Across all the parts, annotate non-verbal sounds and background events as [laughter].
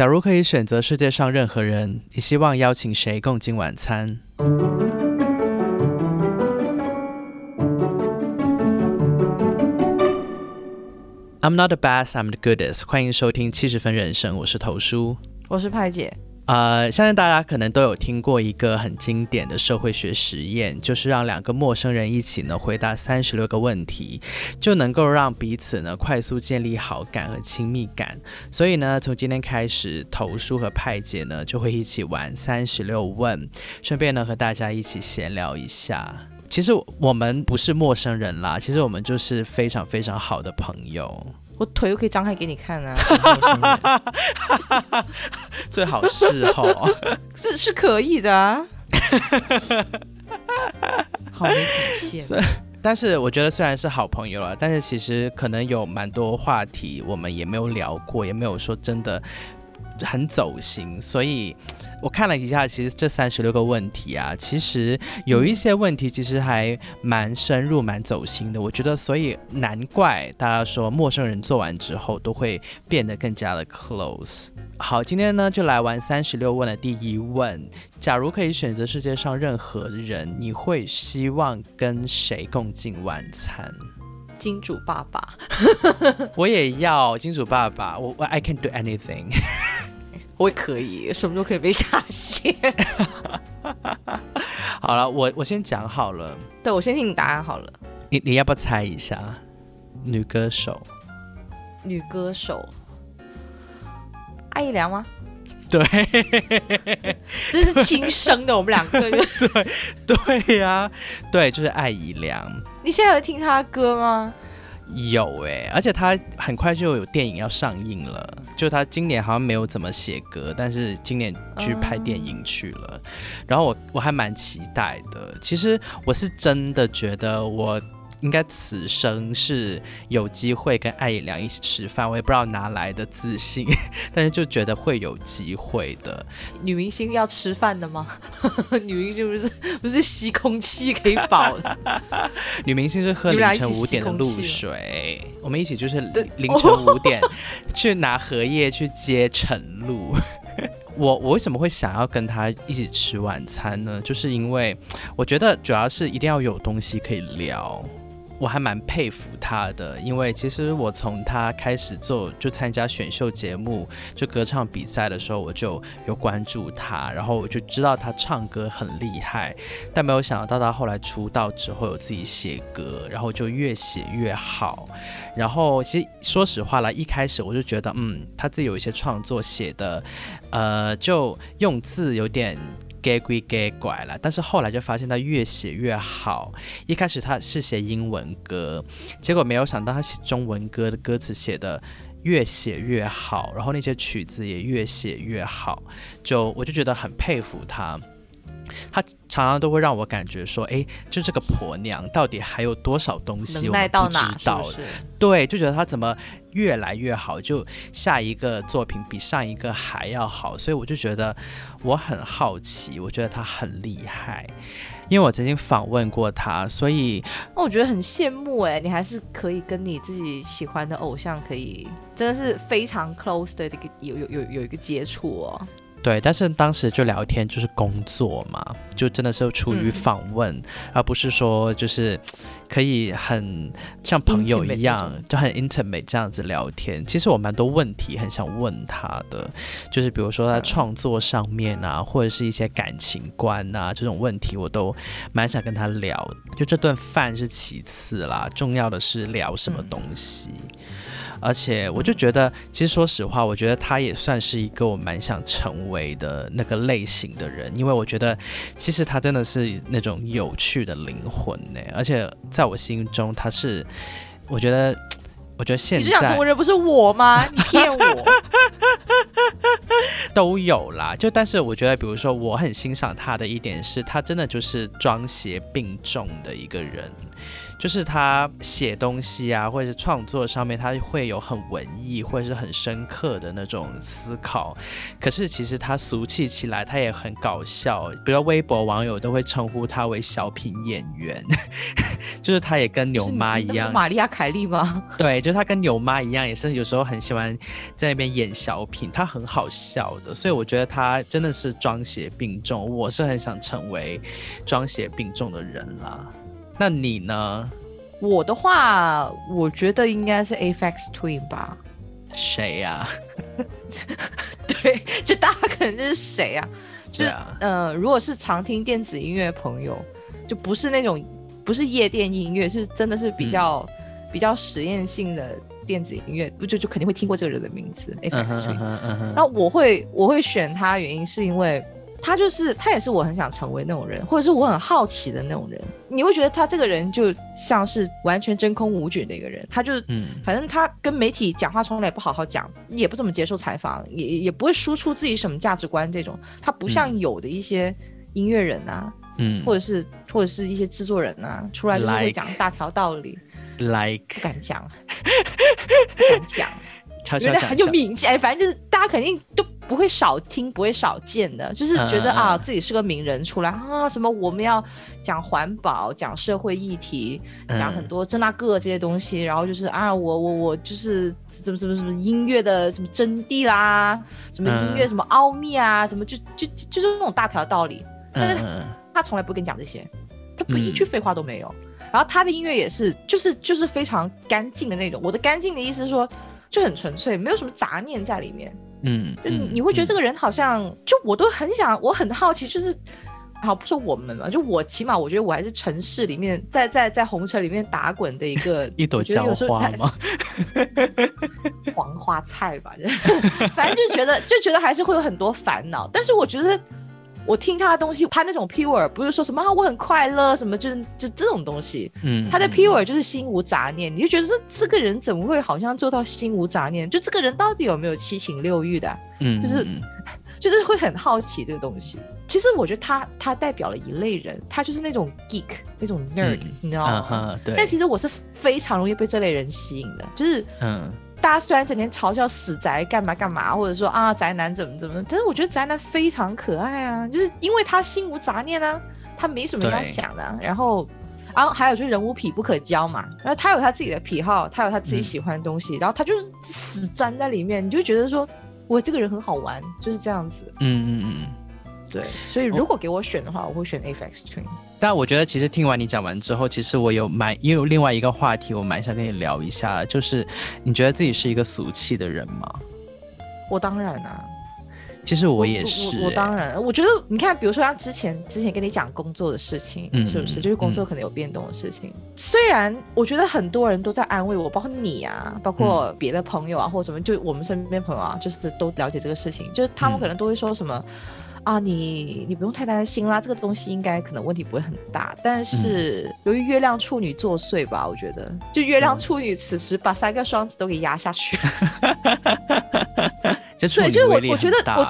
假如可以选择世界上任何人，你希望邀请谁共进晚餐？I'm not the best, I'm the goodest。欢迎收听七十分人生，我是头叔，我是派姐。呃，相信大家可能都有听过一个很经典的社会学实验，就是让两个陌生人一起呢回答三十六个问题，就能够让彼此呢快速建立好感和亲密感。所以呢，从今天开始，头叔和派姐呢就会一起玩三十六问，顺便呢和大家一起闲聊一下。其实我们不是陌生人啦，其实我们就是非常非常好的朋友。我腿都可以张开给你看啊！[laughs] 最好是哦，[laughs] 是是可以的啊。[laughs] 好没底线。但是我觉得虽然是好朋友了，但是其实可能有蛮多话题我们也没有聊过，也没有说真的很走心，所以。我看了一下，其实这三十六个问题啊，其实有一些问题其实还蛮深入、蛮走心的。我觉得，所以难怪大家说陌生人做完之后都会变得更加的 close。好，今天呢就来玩三十六问的第一问：假如可以选择世界上任何人，你会希望跟谁共进晚餐？金主爸爸，[laughs] 我也要金主爸爸。我我 I can do anything。[laughs] 我也可以，什么都可以被下线。[laughs] 好了，我我先讲好了。对，我先听你答案好了。你你要不要猜一下？女歌手？女歌手？艾怡良吗？对，[laughs] 这是亲生的，我们两个。[laughs] 对对呀，对，就是艾怡良。你现在有听他的歌吗？有哎，而且他很快就有电影要上映了。就他今年好像没有怎么写歌，但是今年去拍电影去了。然后我我还蛮期待的。其实我是真的觉得我。应该此生是有机会跟艾怡良一起吃饭，我也不知道哪来的自信，[laughs] 但是就觉得会有机会的。女明星要吃饭的吗？[laughs] 女明星不是不是吸空气可以饱的？[laughs] 女明星是喝凌晨五点的露水，我们一起就是凌晨五点去拿荷叶去接晨露。我我为什么会想要跟他一起吃晚餐呢？就是因为我觉得主要是一定要有东西可以聊。我还蛮佩服他的，因为其实我从他开始做就参加选秀节目，就歌唱比赛的时候，我就有关注他，然后我就知道他唱歌很厉害，但没有想到他后来出道之后有自己写歌，然后就越写越好。然后其实说实话啦，一开始我就觉得，嗯，他自己有一些创作写的，呃，就用字有点。该归给拐了，但是后来就发现他越写越好。一开始他是写英文歌，结果没有想到他写中文歌的歌词写的越写越好，然后那些曲子也越写越好，就我就觉得很佩服他。他常常都会让我感觉说，哎，就这个婆娘到底还有多少东西我们不知道？对，就觉得她怎么越来越好，就下一个作品比上一个还要好，所以我就觉得我很好奇，我觉得她很厉害，因为我曾经访问过他，所以那我觉得很羡慕哎，你还是可以跟你自己喜欢的偶像可以真的是非常 close 的一个有有有有一个接触哦。对，但是当时就聊天就是工作嘛，就真的是出于访问，而不是说就是可以很像朋友一样，就很 intimate 这样子聊天。其实我蛮多问题很想问他的，就是比如说在创作上面啊，或者是一些感情观啊这种问题，我都蛮想跟他聊。就这顿饭是其次啦，重要的是聊什么东西。而且我就觉得，其实说实话，我觉得他也算是一个我蛮想成为的那个类型的人，因为我觉得其实他真的是那种有趣的灵魂呢。而且在我心中，他是，我觉得，我觉得现在你想成为人不是我吗？[laughs] 你骗我，[laughs] 都有啦。就但是我觉得，比如说我很欣赏他的一点是，他真的就是装鞋并重的一个人。就是他写东西啊，或者是创作上面，他会有很文艺或者是很深刻的那种思考。可是其实他俗气起来，他也很搞笑。比如微博网友都会称呼他为小品演员，[laughs] 就是他也跟牛妈一样。是玛利亚凯莉吗？对，就他跟牛妈一样，也是有时候很喜欢在那边演小品，他很好笑的。所以我觉得他真的是装鞋并重。我是很想成为装鞋并重的人啦。那你呢？我的话，我觉得应该是 Afex Twin 吧。谁呀？[laughs] 对，就大家可能就是谁啊？就是呃，如果是常听电子音乐的朋友，就不是那种不是夜店音乐，是真的是比较比较实验性的电子音乐，不就就肯定会听过这个人的名字 Afex Twin。然后我会我会选他，原因是因为。他就是他，也是我很想成为那种人，或者是我很好奇的那种人。你会觉得他这个人就像是完全真空无菌的一个人，他就是，嗯，反正他跟媒体讲话从来也不好好讲，也不怎么接受采访，也也不会输出自己什么价值观这种。他不像有的一些音乐人啊，嗯，或者是或者是一些制作人啊，出来就是会讲大条道理，like。不敢讲，[laughs] 不敢讲。觉得很有名气，哎，反正就是大家肯定都不会少听，不会少见的，就是觉得啊自己是个名人出来啊，什么我们要讲环保，讲社会议题，讲很多这那个这些东西，然后就是啊我我我就是怎么怎么什么音乐的什么真谛啦，什么音乐什么奥秘啊，什么就就就是那种大条道理，但是他从来不跟你讲这些，他不一句废话都没有，然后他的音乐也是就是就是非常干净的那种，我的干净的意思是说。就很纯粹，没有什么杂念在里面。嗯，就你会觉得这个人好像，就我都很想，我很好奇，就是，好不说我们嘛，就我起码我觉得我还是城市里面，在在在红尘里面打滚的一个 [laughs] 一朵娇花吗？[laughs] 黄花菜吧，[laughs] 反正就觉得就觉得还是会有很多烦恼，但是我觉得。我听他的东西，他那种 pure 不是说什么啊，我很快乐什么，就是就这种东西。嗯，他的 pure 就是心无杂念，你就觉得这这个人怎么会好像做到心无杂念？就这个人到底有没有七情六欲的？嗯，就是 [laughs] 就是会很好奇这个东西。其实我觉得他他代表了一类人，他就是那种 geek 那种 nerd，你知道吗？对。但其实我是非常容易被这类人吸引的，就是嗯。大家虽然整天嘲笑死宅干嘛干嘛，或者说啊宅男怎么怎么，但是我觉得宅男非常可爱啊，就是因为他心无杂念啊，他没什么要想的。然后，然后还有就是人无癖不可交嘛，然后他有他自己的癖好，他有他自己喜欢的东西，然后他就是死钻在里面，你就觉得说我这个人很好玩，就是这样子。嗯嗯嗯。对，所以如果给我选的话，我会选 Twin。但我觉得，其实听完你讲完之后，其实我有蛮也有另外一个话题，我蛮想跟你聊一下，就是你觉得自己是一个俗气的人吗？我当然啊，其实我也是。我当然，我觉得你看，比如说像之前之前跟你讲工作的事情，是不是？就是工作可能有变动的事情。虽然我觉得很多人都在安慰我，包括你啊，包括别的朋友啊，或者什么，就我们身边朋友啊，就是都了解这个事情，就是他们可能都会说什么。啊，你你不用太担心啦，这个东西应该可能问题不会很大。但是由于月亮处女作祟吧，我觉得就月亮处女此时把三个双子都给压下去。[laughs] 对，就是我我觉得我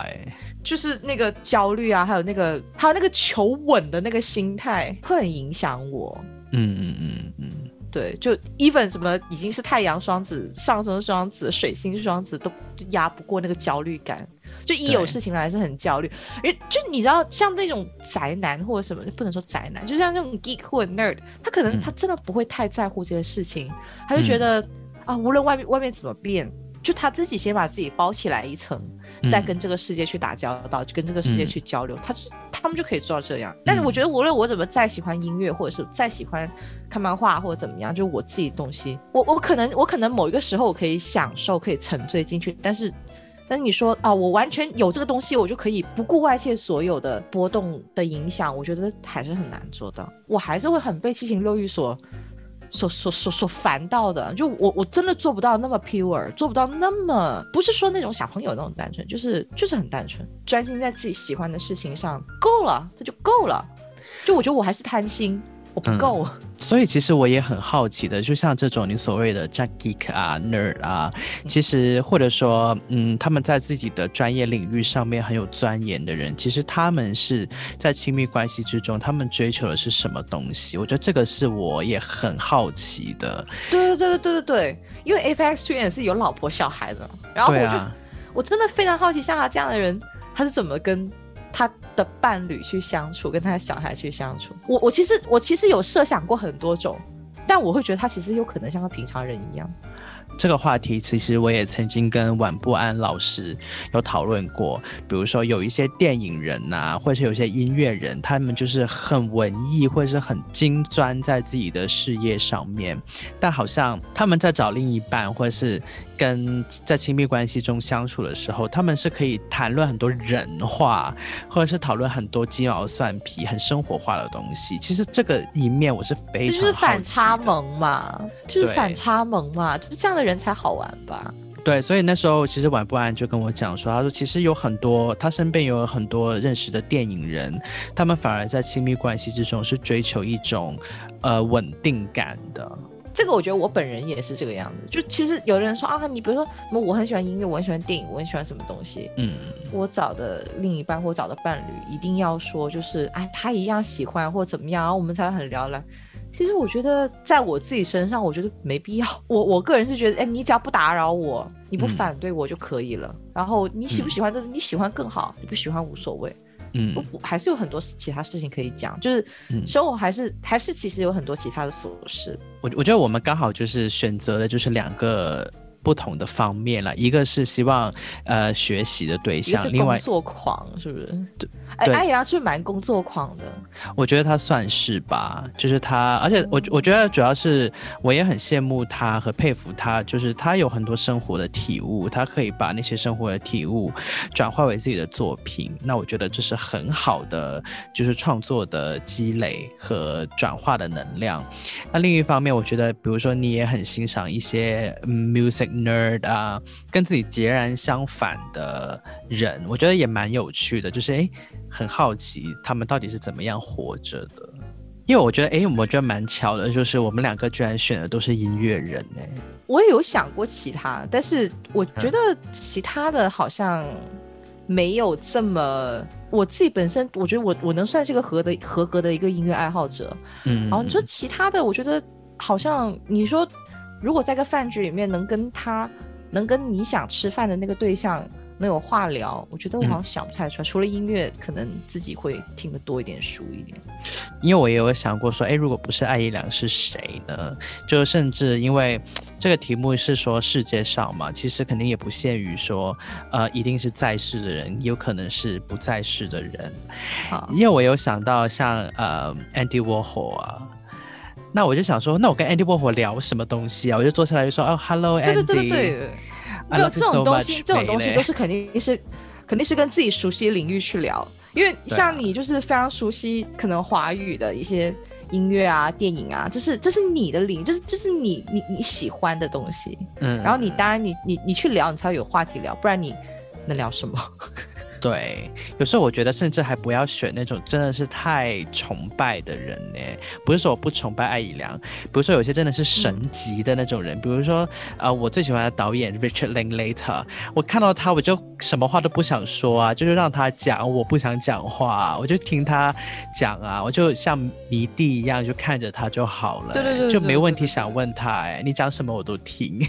就是那个焦虑啊，还有那个还有那个求稳的那个心态会很影响我。嗯嗯嗯嗯，对，就 even 什么已经是太阳双子、上升双子、水星双子都压不过那个焦虑感。就一有事情来是很焦虑，因就你知道，像那种宅男或者什么，不能说宅男，就像那种 geek 或者 nerd，他可能他真的不会太在乎这些事情，他就觉得啊，无论外面外面怎么变，就他自己先把自己包起来一层，再跟这个世界去打交道，就跟这个世界去交流，他是他们就可以做到这样。但是我觉得，无论我怎么再喜欢音乐，或者是再喜欢看漫画或者怎么样，就我自己的东西，我我可能我可能某一个时候我可以享受，可以沉醉进去，但是。但是你说啊，我完全有这个东西，我就可以不顾外界所有的波动的影响，我觉得还是很难做到。我还是会很被七情六欲所、所、所、所、所烦到的。就我，我真的做不到那么 pure，做不到那么不是说那种小朋友那种单纯，就是就是很单纯，专心在自己喜欢的事情上，够了，他就够了。就我觉得我还是贪心。不够。所以其实我也很好奇的，就像这种你所谓的 geek 啊、nerd 啊，其实或者说，嗯，他们在自己的专业领域上面很有钻研的人，其实他们是在亲密关系之中，他们追求的是什么东西？我觉得这个是我也很好奇的。对对对对对对对，因为 F X Two 是有老婆小孩的，然后我就我真的非常好奇，像他这样的人，他是怎么跟。他的伴侣去相处，跟他的小孩去相处，我我其实我其实有设想过很多种，但我会觉得他其实有可能像个平常人一样。这个话题其实我也曾经跟晚不安老师有讨论过，比如说有一些电影人呐，或者是有些音乐人，他们就是很文艺或者是很精专在自己的事业上面，但好像他们在找另一半或者是。跟在亲密关系中相处的时候，他们是可以谈论很多人话，或者是讨论很多鸡毛蒜皮、很生活化的东西。其实这个一面我是非常就是反差萌嘛，就是反差萌嘛，就是这样的人才好玩吧。对，所以那时候其实晚不安就跟我讲说，他说其实有很多他身边有很多认识的电影人，他们反而在亲密关系之中是追求一种呃稳定感的。这个我觉得我本人也是这个样子，就其实有的人说啊，你比如说什么我很喜欢音乐，我很喜欢电影，我很喜欢什么东西，嗯，我找的另一半或找的伴侣一定要说就是哎他一样喜欢或怎么样，然后我们才会很聊来。其实我觉得在我自己身上，我觉得没必要。[laughs] 我我个人是觉得，哎，你只要不打扰我，你不反对我就可以了。然后你喜不喜欢，就是你喜欢更好，你不喜欢无所谓。嗯，我还是有很多其他事情可以讲，就是生活还是还是其实有很多其他的琐事。我我觉得我们刚好就是选择了就是两个。不同的方面了，一个是希望呃学习的对象，另外工作狂是不是？对，哎，艾雅是蛮工作狂的。我觉得他算是吧，就是他，而且我我觉得主要是我也很羡慕他和佩服他，就是他有很多生活的体悟，他可以把那些生活的体悟转化为自己的作品。那我觉得这是很好的，就是创作的积累和转化的能量。那另一方面，我觉得比如说你也很欣赏一些 music。Nerd 啊，跟自己截然相反的人，我觉得也蛮有趣的，就是哎，很好奇他们到底是怎么样活着的。因为我觉得，哎，我觉得蛮巧的，就是我们两个居然选的都是音乐人哎。我也有想过其他，但是我觉得其他的好像没有这么。我自己本身，我觉得我我能算是个合的合格的一个音乐爱好者。嗯，然后你说其他的，我觉得好像你说。如果在个饭局里面能跟他，能跟你想吃饭的那个对象能有话聊，我觉得我好像想不太出来。除了音乐，可能自己会听得多一点、熟一点。因为我也有想过说，哎，如果不是艾怡良是谁呢？就甚至因为这个题目是说世界上嘛，其实肯定也不限于说，呃，一定是在世的人，有可能是不在世的人。因为我有想到像呃 Andy Warhol 啊。那我就想说，那我跟 Andy Warhol 聊什么东西啊？我就坐下来就说，哦，Hello Andy，对对对对，没有这种东西，这种东西都是肯定是肯定是跟自己熟悉的领域去聊，因为像你就是非常熟悉可能华语的一些音乐啊、电影啊，这是这是你的领，这是这是你你你喜欢的东西，嗯，然后你当然你你你去聊，你才会有话题聊，不然你能聊什么？对，有时候我觉得甚至还不要选那种真的是太崇拜的人呢。不是说我不崇拜艾怡良，比如说有些真的是神级的那种人，比如说呃，我最喜欢的导演 Richard Linklater，我看到他我就什么话都不想说啊，就是让他讲，我不想讲话，我就听他讲啊，我就像迷弟一样就看着他就好了，对对对，就没问题想问他，哎，你讲什么我都听，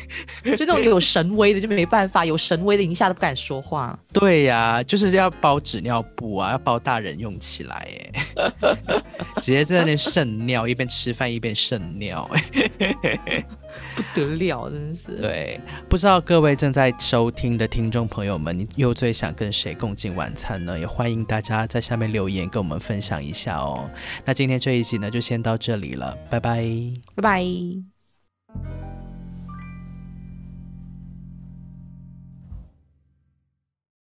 就那种有神威的就没办法，有神威的一下都不敢说话。[laughs] 对呀，就是。是要包纸尿布啊，要包大人用起来哎，[laughs] 直接在那边渗尿，一边吃饭一边渗尿，[laughs] 不得了，真是。对，不知道各位正在收听的听众朋友们，你又最想跟谁共进晚餐呢？也欢迎大家在下面留言跟我们分享一下哦。那今天这一集呢，就先到这里了，拜拜，拜拜。